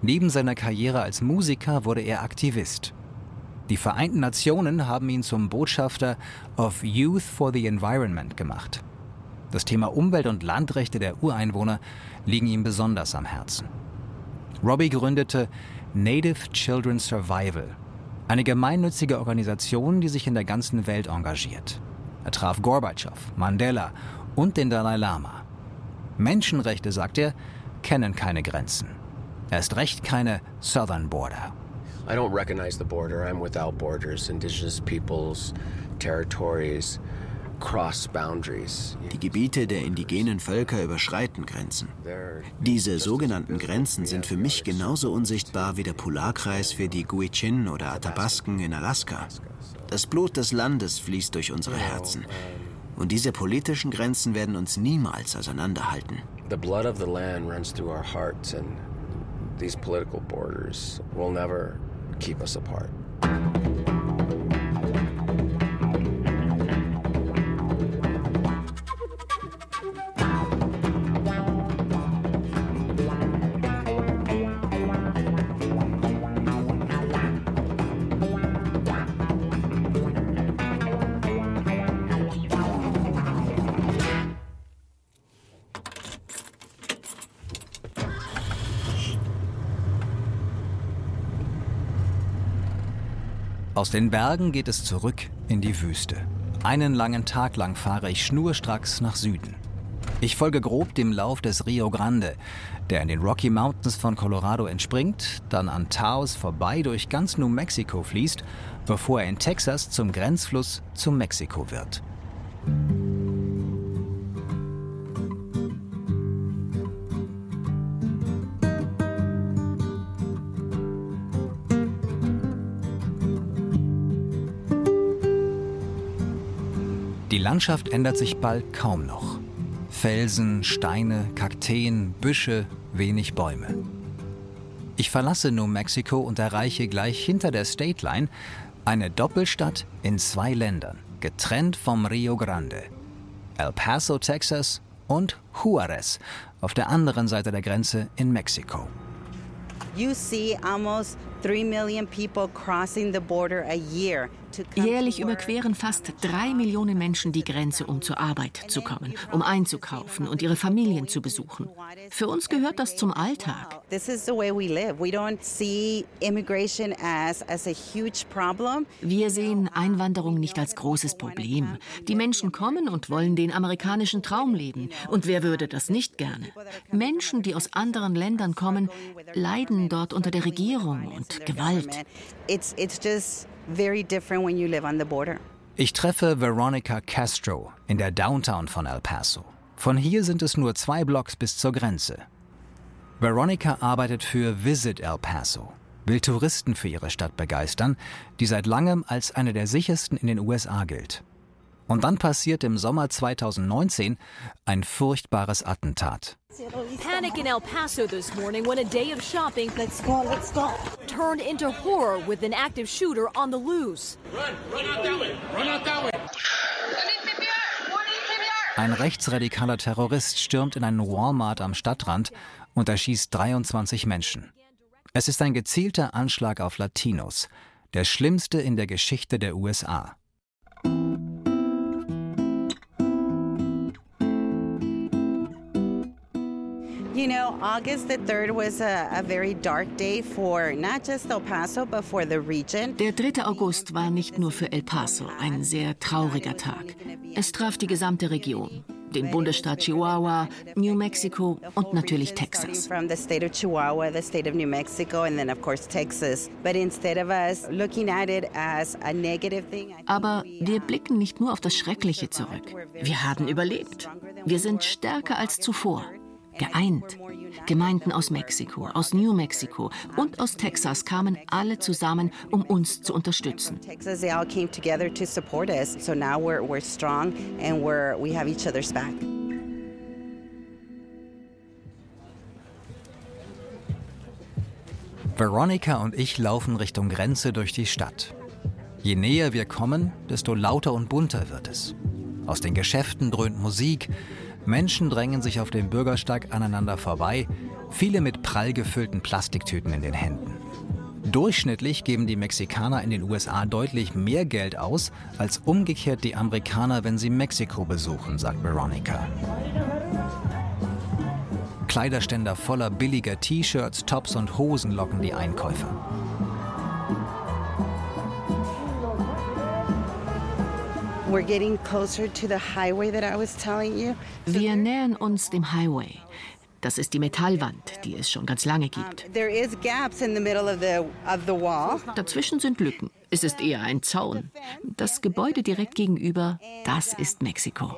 S6: Neben seiner Karriere als Musiker wurde er Aktivist. Die Vereinten Nationen haben ihn zum Botschafter of Youth for the Environment gemacht. Das Thema Umwelt- und Landrechte der Ureinwohner liegen ihm besonders am Herzen. Robbie gründete Native Children Survival, eine gemeinnützige Organisation, die sich in der ganzen Welt engagiert. Er traf Gorbatschow, Mandela und den Dalai Lama. Menschenrechte, sagt er, kennen keine Grenzen. Erst recht keine Southern Border.
S4: I don't recognize the border. I'm without borders. Indigenous peoples, territories.
S16: Die Gebiete der indigenen Völker überschreiten Grenzen. Diese sogenannten Grenzen sind für mich genauso unsichtbar wie der Polarkreis für die Gwich'in oder Athabasken in Alaska. Das Blut des Landes fließt durch unsere Herzen. Und diese politischen Grenzen werden uns niemals auseinanderhalten.
S4: The blood of the land runs through our hearts, and these political borders will never keep us apart.
S6: Aus den Bergen geht es zurück in die Wüste. Einen langen Tag lang fahre ich schnurstracks nach Süden. Ich folge grob dem Lauf des Rio Grande, der in den Rocky Mountains von Colorado entspringt, dann an Taos vorbei durch ganz New Mexico fließt, bevor er in Texas zum Grenzfluss zu Mexiko wird. Landschaft ändert sich bald kaum noch. Felsen, Steine, Kakteen, Büsche, wenig Bäume. Ich verlasse New Mexico und erreiche gleich hinter der State Line eine Doppelstadt in zwei Ländern, getrennt vom Rio Grande. El Paso, Texas und Juarez auf der anderen Seite der Grenze in Mexiko.
S17: You see almost 3 million people crossing the border a year
S18: Jährlich überqueren fast drei Millionen Menschen die Grenze, um zur Arbeit zu kommen, um einzukaufen und ihre Familien zu besuchen. Für uns gehört das zum Alltag. Wir sehen Einwanderung nicht als großes Problem. Die Menschen kommen und wollen den amerikanischen Traum leben. Und wer würde das nicht gerne? Menschen, die aus anderen Ländern kommen, leiden dort unter der Regierung und Gewalt. Very different
S6: when you live on the border. Ich treffe Veronica Castro in der Downtown von El Paso. Von hier sind es nur zwei Blocks bis zur Grenze. Veronica arbeitet für Visit El Paso, will Touristen für ihre Stadt begeistern, die seit langem als eine der sichersten in den USA gilt. Und dann passiert im Sommer 2019 ein furchtbares Attentat. Panic in El Paso this morning when a day of shopping let's go, let's go. turned into horror with an active shooter on the loose. Run, run out that way. Run out that way. Ein rechtsradikaler Terrorist stürmt in einen Walmart am Stadtrand und erschießt 23 Menschen. Es ist ein gezielter Anschlag auf Latinos, der schlimmste in der Geschichte der USA.
S17: You know, August the 3rd was a, a very dark day for not just El Paso, but for the region.
S18: Der 3. August war nicht nur für El Paso ein sehr trauriger Tag. Es traf die gesamte Region den Bundesstaat Chihuahua, New Mexico und natürlich Texas. Aber wir blicken nicht nur auf das Schreckliche zurück. Wir haben überlebt. Wir sind stärker als zuvor geeint. Gemeinden aus Mexiko, aus New Mexico und aus Texas kamen alle zusammen, um uns zu unterstützen.
S6: Veronica und ich laufen Richtung Grenze durch die Stadt. Je näher wir kommen, desto lauter und bunter wird es. Aus den Geschäften dröhnt Musik, Menschen drängen sich auf dem Bürgersteig aneinander vorbei, viele mit prall gefüllten Plastiktüten in den Händen. Durchschnittlich geben die Mexikaner in den USA deutlich mehr Geld aus als umgekehrt die Amerikaner, wenn sie Mexiko besuchen, sagt Veronica. Kleiderständer voller billiger T-Shirts, Tops und Hosen locken die Einkäufer.
S18: Wir nähern uns dem Highway. Das ist die Metallwand, die es schon ganz lange gibt. Dazwischen sind Lücken. Es ist eher ein Zaun. Das Gebäude direkt gegenüber, das ist Mexiko.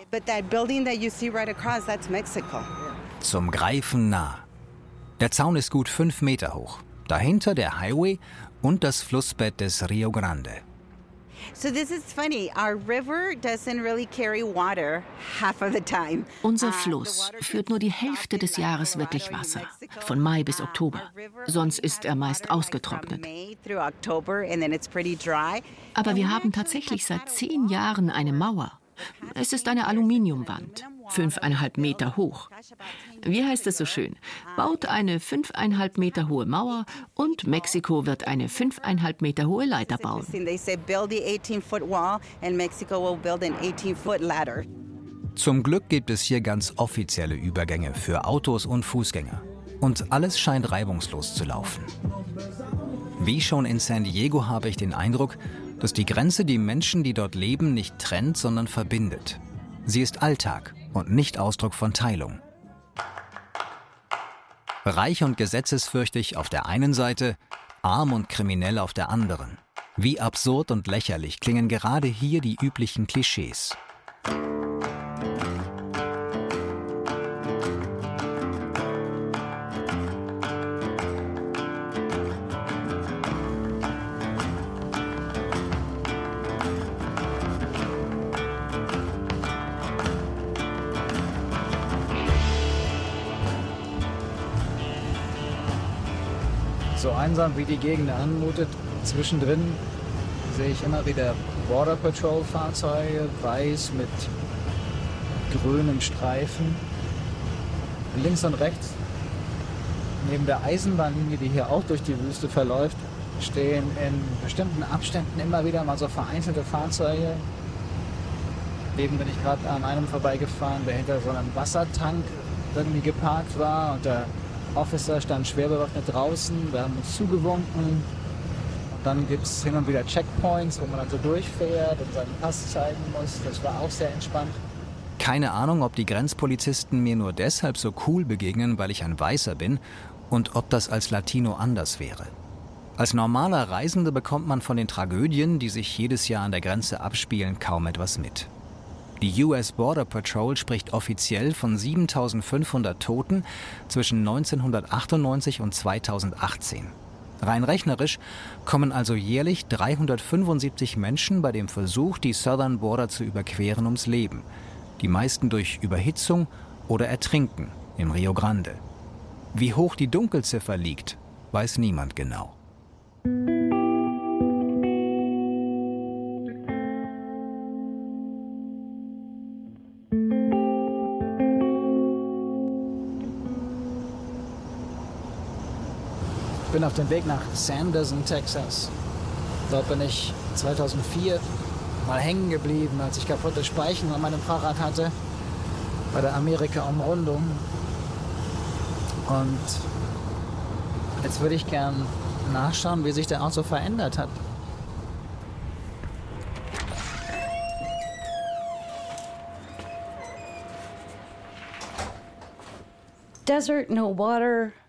S6: Zum Greifen nah. Der Zaun ist gut fünf Meter hoch. Dahinter der Highway und das Flussbett des Rio Grande.
S5: So this is funny. Our river doesn't really carry water half of the time.
S18: Unser Fluss führt nur die Hälfte des Jahres wirklich Wasser, von Mai bis Oktober. Sonst ist er meist ausgetrocknet. Aber wir haben tatsächlich seit zehn Jahren eine Mauer. Es ist eine Aluminiumwand fünfeinhalb Meter hoch. Wie heißt es so schön? Baut eine fünfeinhalb Meter hohe Mauer und Mexiko wird eine fünfeinhalb Meter hohe Leiter bauen.
S6: Zum Glück gibt es hier ganz offizielle Übergänge für Autos und Fußgänger. Und alles scheint reibungslos zu laufen. Wie schon in San Diego habe ich den Eindruck, dass die Grenze die Menschen, die dort leben, nicht trennt, sondern verbindet. Sie ist Alltag und nicht Ausdruck von Teilung. Reich und gesetzesfürchtig auf der einen Seite, arm und kriminell auf der anderen. Wie absurd und lächerlich klingen gerade hier die üblichen Klischees.
S10: So einsam wie die Gegend anmutet, zwischendrin sehe ich immer wieder Border Patrol Fahrzeuge, weiß mit grünem Streifen. Links und rechts, neben der Eisenbahnlinie, die hier auch durch die Wüste verläuft, stehen in bestimmten Abständen immer wieder mal so vereinzelte Fahrzeuge. Eben bin ich gerade an einem vorbeigefahren, der hinter so einem Wassertank irgendwie geparkt war und der Officer stand schwer bewaffnet draußen, wir haben uns zugewunken. Dann gibt es hin und wieder Checkpoints, wo man dann so durchfährt und seinen Pass zeigen muss. Das war auch sehr entspannt.
S6: Keine Ahnung, ob die Grenzpolizisten mir nur deshalb so cool begegnen, weil ich ein Weißer bin und ob das als Latino anders wäre. Als normaler Reisende bekommt man von den Tragödien, die sich jedes Jahr an der Grenze abspielen, kaum etwas mit. Die US Border Patrol spricht offiziell von 7500 Toten zwischen 1998 und 2018. Rein rechnerisch kommen also jährlich 375 Menschen bei dem Versuch, die Southern Border zu überqueren, ums Leben. Die meisten durch Überhitzung oder Ertrinken im Rio Grande. Wie hoch die Dunkelziffer liegt, weiß niemand genau.
S10: Bin auf dem Weg nach Sanderson, Texas. Dort bin ich 2004 mal hängen geblieben, als ich kaputte Speichen an meinem Fahrrad hatte bei der Amerika-Umrundung. Und jetzt würde ich gern nachschauen, wie sich der Ort so verändert hat.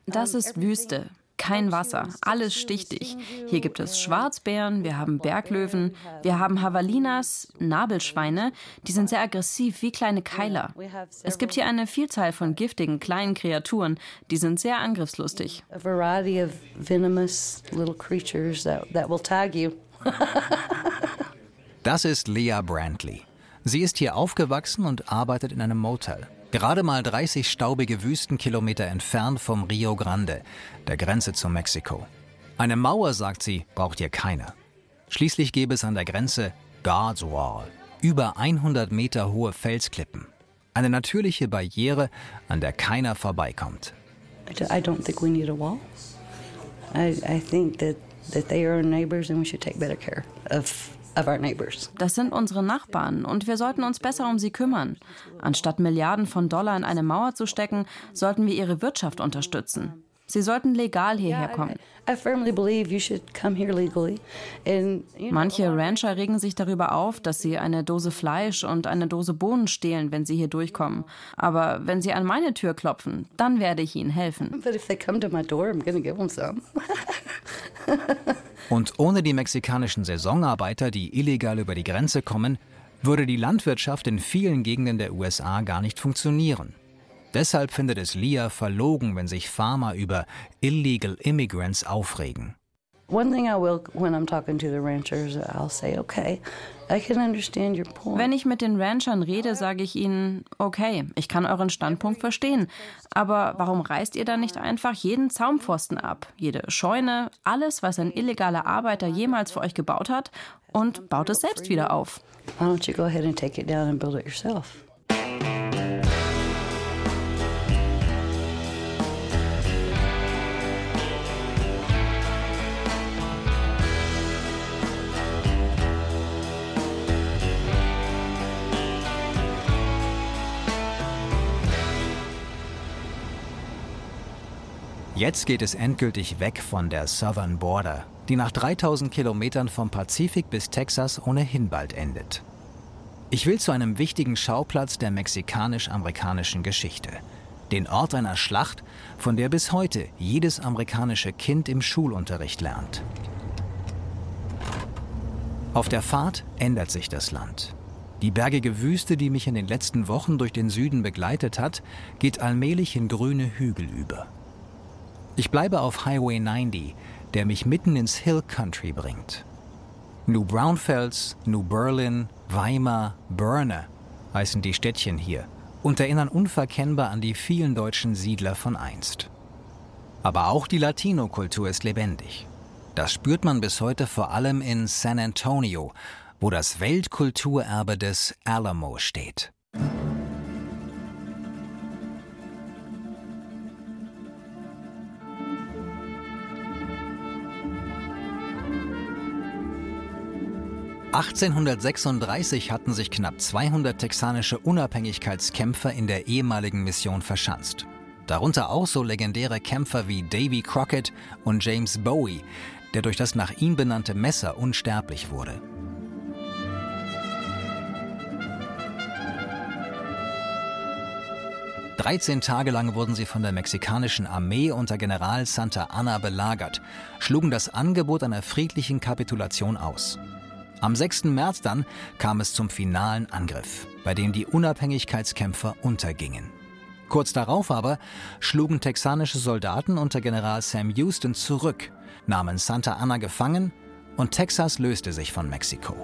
S19: Das ist Wüste kein Wasser, alles stichtig. Hier gibt es Schwarzbären, wir haben Berglöwen, wir haben Javalinas, Nabelschweine, die sind sehr aggressiv wie kleine Keiler. Es gibt hier eine Vielzahl von giftigen kleinen Kreaturen, die sind sehr angriffslustig.
S6: das ist Leah Brantley. Sie ist hier aufgewachsen und arbeitet in einem Motel. Gerade mal 30 staubige Wüstenkilometer entfernt vom Rio Grande, der Grenze zu Mexiko. Eine Mauer, sagt sie, braucht hier keine. Schließlich gäbe es an der Grenze Guards Wall, über 100 Meter hohe Felsklippen. Eine natürliche Barriere, an der keiner vorbeikommt.
S3: I don't think we need a wall. I, I think that, that they are neighbors and we should take better care of
S19: das sind unsere Nachbarn und wir sollten uns besser um sie kümmern. Anstatt Milliarden von Dollar in eine Mauer zu stecken, sollten wir ihre Wirtschaft unterstützen. Sie sollten legal hierher kommen. Manche Rancher regen sich darüber auf, dass sie eine Dose Fleisch und eine Dose Bohnen stehlen, wenn sie hier durchkommen. Aber wenn sie an meine Tür klopfen, dann werde ich ihnen helfen.
S6: Und ohne die mexikanischen Saisonarbeiter, die illegal über die Grenze kommen, würde die Landwirtschaft in vielen Gegenden der USA gar nicht funktionieren. Deshalb findet es Lia verlogen, wenn sich Farmer über Illegal Immigrants aufregen.
S3: One thing I will, when I'm talking to the ranchers, I'll say, okay, I can understand your point.
S19: Wenn ich mit den Ranchern rede, sage ich ihnen, okay, ich kann euren Standpunkt verstehen. Aber warum reißt ihr dann nicht einfach jeden Zaumpfosten ab, jede Scheune, alles, was ein illegaler Arbeiter jemals für euch gebaut hat, und baut es selbst wieder auf?
S3: Why don't you go ahead and take it down and build it yourself?
S6: Jetzt geht es endgültig weg von der Southern Border, die nach 3000 Kilometern vom Pazifik bis Texas ohnehin bald endet. Ich will zu einem wichtigen Schauplatz der mexikanisch-amerikanischen Geschichte. Den Ort einer Schlacht, von der bis heute jedes amerikanische Kind im Schulunterricht lernt. Auf der Fahrt ändert sich das Land. Die bergige Wüste, die mich in den letzten Wochen durch den Süden begleitet hat, geht allmählich in grüne Hügel über. Ich bleibe auf Highway 90, der mich mitten ins Hill Country bringt. New Braunfels, New Berlin, Weimar, Berne heißen die Städtchen hier und erinnern unverkennbar an die vielen deutschen Siedler von einst. Aber auch die Latino-Kultur ist lebendig. Das spürt man bis heute vor allem in San Antonio, wo das Weltkulturerbe des Alamo steht. 1836 hatten sich knapp 200 texanische Unabhängigkeitskämpfer in der ehemaligen Mission verschanzt. Darunter auch so legendäre Kämpfer wie Davy Crockett und James Bowie, der durch das nach ihm benannte Messer unsterblich wurde. Dreizehn Tage lang wurden sie von der mexikanischen Armee unter General Santa Anna belagert, schlugen das Angebot einer friedlichen Kapitulation aus. Am 6. März dann kam es zum finalen Angriff, bei dem die Unabhängigkeitskämpfer untergingen. Kurz darauf aber schlugen texanische Soldaten unter General Sam Houston zurück, nahmen Santa Anna gefangen und Texas löste sich von Mexiko.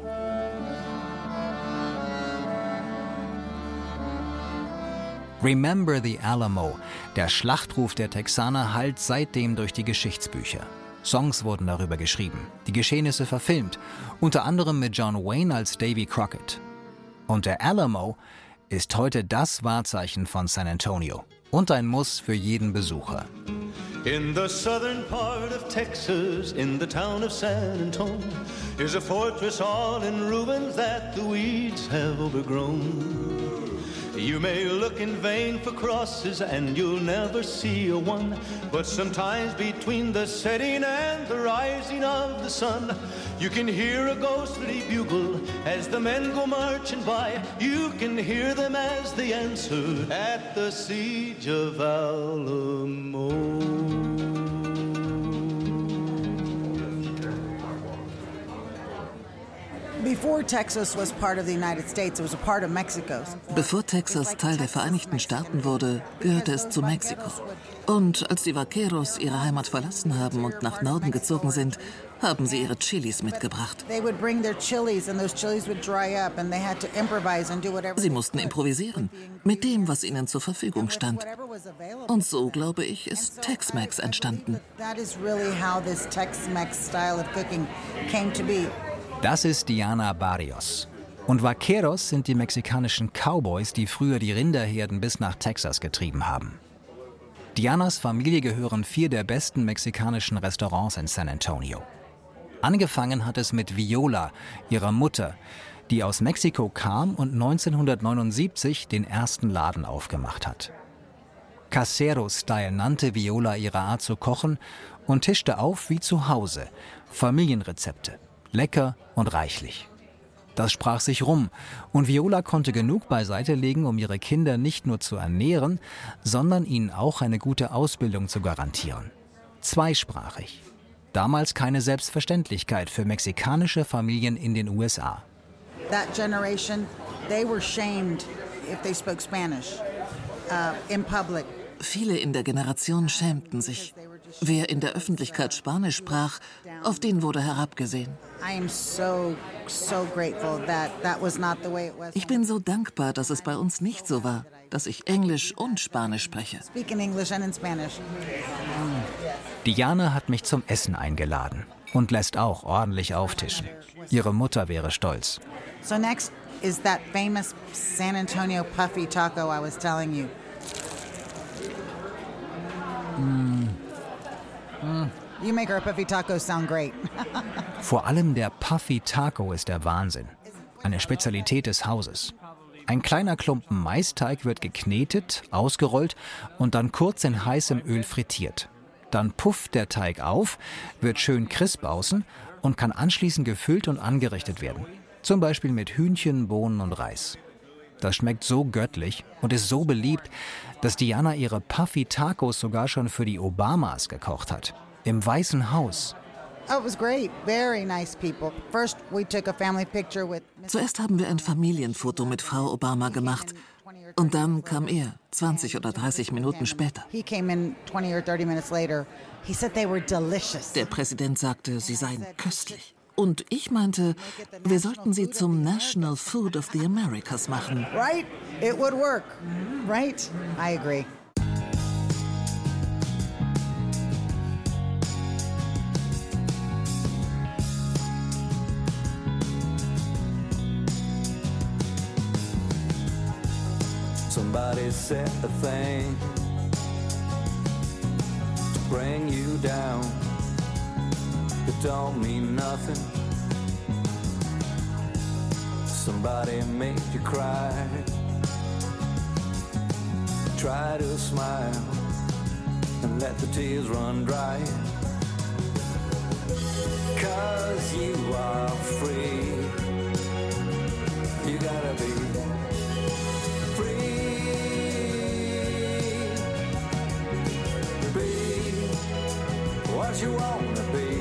S6: Remember the Alamo, der Schlachtruf der Texaner, hallt seitdem durch die Geschichtsbücher. Songs wurden darüber geschrieben, die Geschehnisse verfilmt, unter anderem mit John Wayne als Davy Crockett. Und der Alamo ist heute das Wahrzeichen von San Antonio und ein Muss für jeden Besucher. In the southern part of Texas, in the town of San Antonio, is a fortress all in ruins that the weeds have overgrown. You may look in vain for crosses and you'll never see a one. But sometimes between the setting and the rising of the sun, you can hear a ghostly bugle as the men go marching by. You can hear them as they answer at the siege of Alamo.
S20: Bevor Texas Teil der Vereinigten Staaten wurde, gehörte es zu Mexiko. Und als die Vaqueros ihre Heimat verlassen haben und nach Norden gezogen sind, haben sie ihre Chilis mitgebracht. Sie mussten improvisieren, mit dem, was ihnen zur Verfügung stand. Und so, glaube ich, ist Tex-Mex entstanden. That is really how this Tex-Mex style of cooking came to be.
S6: Das ist Diana Barrios. Und Vaqueros sind die mexikanischen Cowboys, die früher die Rinderherden bis nach Texas getrieben haben. Dianas Familie gehören vier der besten mexikanischen Restaurants in San Antonio. Angefangen hat es mit Viola, ihrer Mutter, die aus Mexiko kam und 1979 den ersten Laden aufgemacht hat. Casero-Style nannte Viola ihre Art zu kochen und tischte auf wie zu Hause, Familienrezepte lecker und reichlich. Das sprach sich rum, und Viola konnte genug beiseite legen, um ihre Kinder nicht nur zu ernähren, sondern ihnen auch eine gute Ausbildung zu garantieren. Zweisprachig. Damals keine Selbstverständlichkeit für mexikanische Familien in den USA. That generation, they were shamed
S20: if they spoke Spanish uh, in public. Viele in der Generation schämten sich. Wer in der Öffentlichkeit Spanisch sprach, auf den wurde herabgesehen. Ich bin so dankbar, dass es bei uns nicht so war, dass ich Englisch und Spanisch spreche.
S6: Diane hat mich zum Essen eingeladen und lässt auch ordentlich auftischen. Ihre Mutter wäre stolz.
S21: So next is that famous San Antonio puffy taco I was telling you.
S6: Mm.
S21: Mm. You make our puffy tacos sound great.
S6: Vor allem der Puffy Taco ist der Wahnsinn. Eine Spezialität des Hauses. Ein kleiner Klumpen Maisteig wird geknetet, ausgerollt und dann kurz in heißem Öl frittiert. Dann pufft der Teig auf, wird schön crisp außen und kann anschließend gefüllt und angerichtet werden. Zum Beispiel mit Hühnchen, Bohnen und Reis. Das schmeckt so göttlich und ist so beliebt, dass Diana ihre Puffy Tacos sogar schon für die Obamas gekocht hat. Im Weißen Haus.
S20: Zuerst haben wir ein Familienfoto mit Frau Obama gemacht. Und dann kam er, 20 oder 30 Minuten später. Der Präsident sagte, sie seien köstlich. Und ich meinte, wir sollten sie zum National Food of the Americas machen.
S21: Right? It would work. Right? I agree.
S22: Somebody said a thing to bring you down. Don't mean nothing. Somebody made you cry. Try to smile and let the tears run dry. Cause you are free. You gotta be free. Be what you wanna be.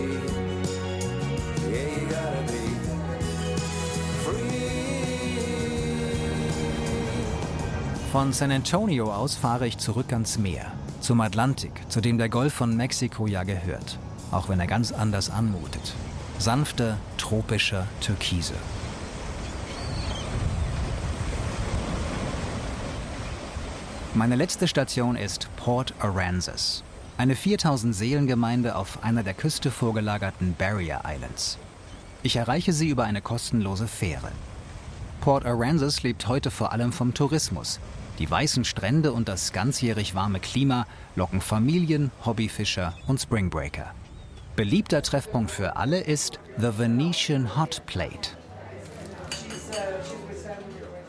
S6: Von San Antonio aus fahre ich zurück ans Meer, zum Atlantik, zu dem der Golf von Mexiko ja gehört, auch wenn er ganz anders anmutet. Sanfter, tropischer Türkise. Meine letzte Station ist Port Aransas, eine 4000 Seelengemeinde auf einer der Küste vorgelagerten Barrier Islands. Ich erreiche sie über eine kostenlose Fähre. Port Aransas lebt heute vor allem vom Tourismus. Die weißen Strände und das ganzjährig warme Klima locken Familien, Hobbyfischer und Springbreaker. Beliebter Treffpunkt für alle ist The Venetian Hot Plate.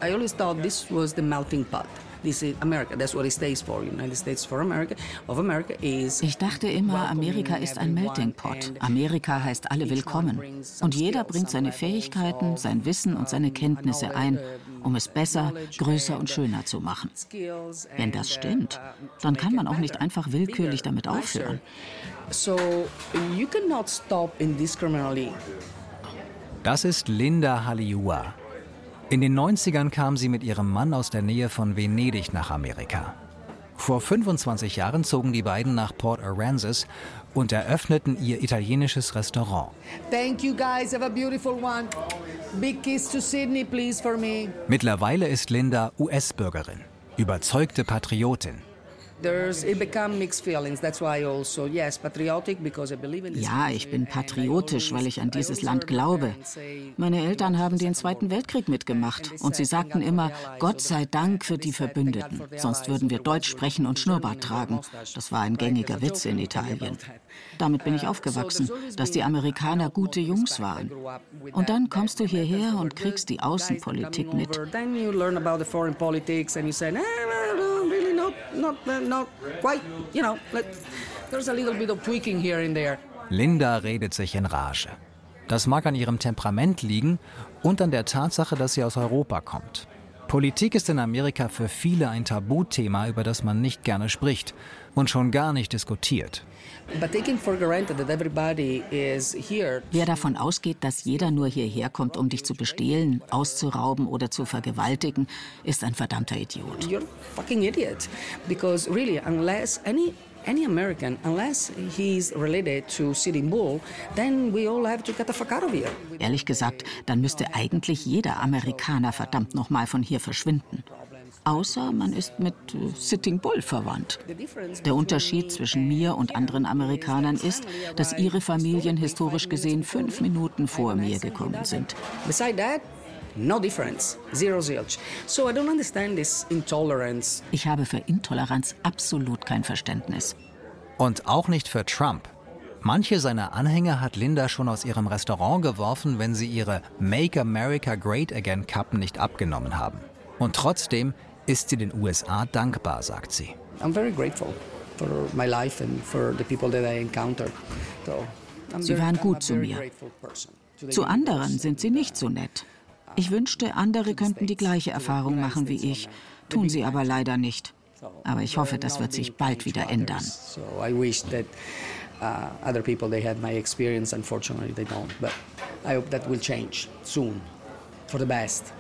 S23: I always thought this was the melting pot. This is America. That's what it stays for. United States for America. Of America is.
S13: Ich dachte immer, Amerika ist ein Melting Pot. Amerika heißt alle willkommen. Und jeder bringt seine Fähigkeiten, sein Wissen und seine Kenntnisse ein, um es besser, größer und schöner zu machen. Wenn das stimmt, dann kann man auch nicht einfach willkürlich damit aufhören.
S23: So you cannot stop indiscriminately.
S6: Das ist Linda Haliua. In den 90ern kam sie mit ihrem Mann aus der Nähe von Venedig nach Amerika. Vor 25 Jahren zogen die beiden nach Port Aransas und eröffneten ihr italienisches Restaurant.
S23: Thank you guys. Have a beautiful one. Big kiss to Sydney, please, for me.
S6: Mittlerweile ist Linda US-Bürgerin, überzeugte Patriotin.
S13: Ja, ich bin patriotisch, weil ich an dieses Land glaube. Meine Eltern haben den Zweiten Weltkrieg mitgemacht und sie sagten immer, Gott sei Dank für die Verbündeten, sonst würden wir Deutsch sprechen und Schnurrbart tragen. Das war ein gängiger Witz in Italien. Damit bin ich aufgewachsen, dass die Amerikaner gute Jungs waren. Und dann kommst du hierher und kriegst die Außenpolitik mit.
S23: Not, not, not quite, you know, there's a little bit of tweaking here and there.
S6: Linda redet sich in Rage. Das mag an ihrem Temperament liegen und an der Tatsache, dass sie aus Europa kommt. Politik ist in Amerika für viele ein Tabuthema, über das man nicht gerne spricht und schon gar nicht diskutiert.
S23: But taking for granted that everybody is here.
S13: Wer davon ausgeht, dass jeder nur hierher kommt, um dich zu bestehlen, auszurauben oder zu vergewaltigen, ist ein verdammter Idiot.
S23: You're fucking idiot. Because really, unless any any American, unless he's related to Sitting Bull, then we all have to get the fuck out of here.
S13: Ehrlich gesagt, dann müsste eigentlich jeder Amerikaner verdammt nochmal von hier verschwinden. Außer man ist mit äh, Sitting Bull verwandt. Der Unterschied zwischen mir und anderen Amerikanern ist, dass ihre Familien historisch gesehen fünf Minuten vor mir gekommen sind.
S23: No difference. Zero zilch. So I don't understand this intolerance.
S13: Ich habe für Intoleranz absolut kein Verständnis.
S6: Und auch nicht für Trump. Manche seiner Anhänger hat Linda schon aus ihrem Restaurant geworfen, wenn sie ihre Make America Great Again Kappen nicht abgenommen haben. Und trotzdem ist sie den USA dankbar, sagt sie.
S23: I'm very grateful for my life and for the people that I encountered. So, I'm
S13: Sie
S23: very-
S13: waren gut zu mir. Zu anderen sind sie nicht so nett. Ich wünschte, andere könnten die gleiche Erfahrung machen wie ich, tun sie aber leider nicht. Aber ich hoffe, das wird sich bald wieder ändern.
S23: So I wish that uh, other people they had my experience. Unfortunately, they don't. But I hope that will change soon, for the best.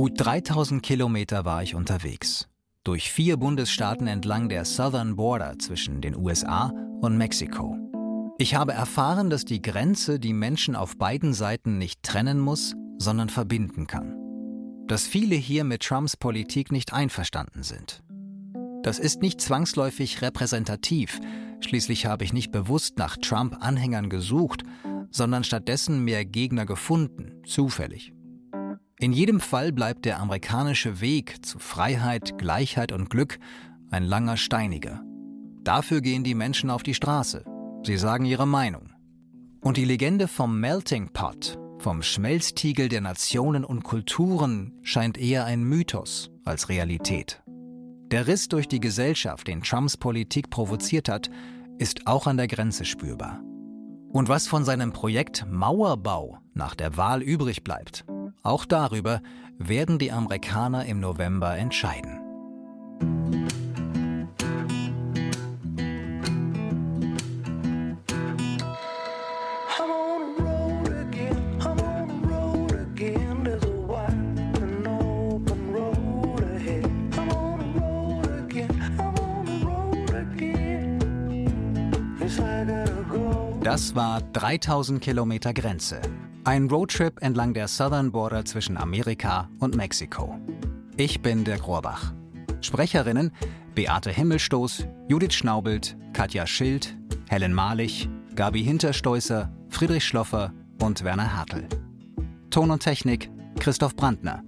S6: Gut 3000 Kilometer war ich unterwegs. Durch vier Bundesstaaten entlang der Southern Border zwischen den USA und Mexiko. Ich habe erfahren, dass die Grenze die Menschen auf beiden Seiten nicht trennen muss, sondern verbinden kann. Dass viele hier mit Trumps Politik nicht einverstanden sind. Das ist nicht zwangsläufig repräsentativ. Schließlich habe ich nicht bewusst nach Trump-Anhängern gesucht, sondern stattdessen mehr Gegner gefunden, zufällig. In jedem Fall bleibt der amerikanische Weg zu Freiheit, Gleichheit und Glück ein langer steiniger. Dafür gehen die Menschen auf die Straße. Sie sagen ihre Meinung. Und die Legende vom Melting Pot, vom Schmelztiegel der Nationen und Kulturen, scheint eher ein Mythos als Realität. Der Riss durch die Gesellschaft, den Trumps Politik provoziert hat, ist auch an der Grenze spürbar. Und was von seinem Projekt Mauerbau nach der Wahl übrig bleibt, auch darüber werden die Amerikaner im November entscheiden. Das war 3000 Kilometer Grenze. Ein Roadtrip entlang der Southern Border zwischen Amerika und Mexiko. Ich bin der Rohrbach. Sprecherinnen Beate Himmelstoß, Judith Schnaubelt, Katja Schild, Helen Malich, Gabi Hinterstoißer, Friedrich Schloffer und Werner Hartl. Ton und Technik Christoph Brandner.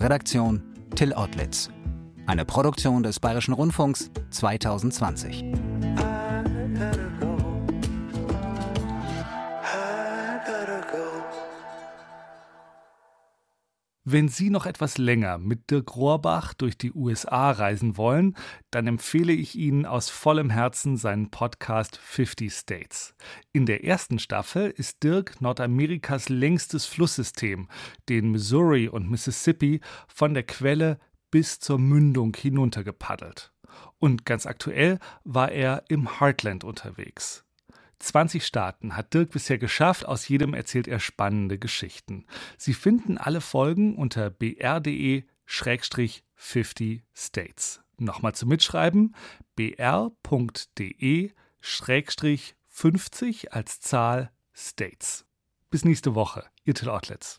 S6: Redaktion Till Ottlitz. Eine Produktion des Bayerischen Rundfunks 2020.
S2: Wenn Sie noch etwas länger mit Dirk Rohrbach durch die USA reisen wollen, dann empfehle ich Ihnen aus vollem Herzen seinen Podcast 50 States. In der ersten Staffel ist Dirk Nordamerikas längstes Flusssystem, den Missouri und Mississippi, von der Quelle bis zur Mündung hinuntergepaddelt. Und ganz aktuell war er im Heartland unterwegs. 20 Staaten hat Dirk bisher geschafft, aus jedem erzählt er spannende Geschichten. Sie finden alle Folgen unter br.de-50 States. Nochmal zum Mitschreiben: br.de-50 als Zahl States. Bis nächste Woche, ihr Till Outlets.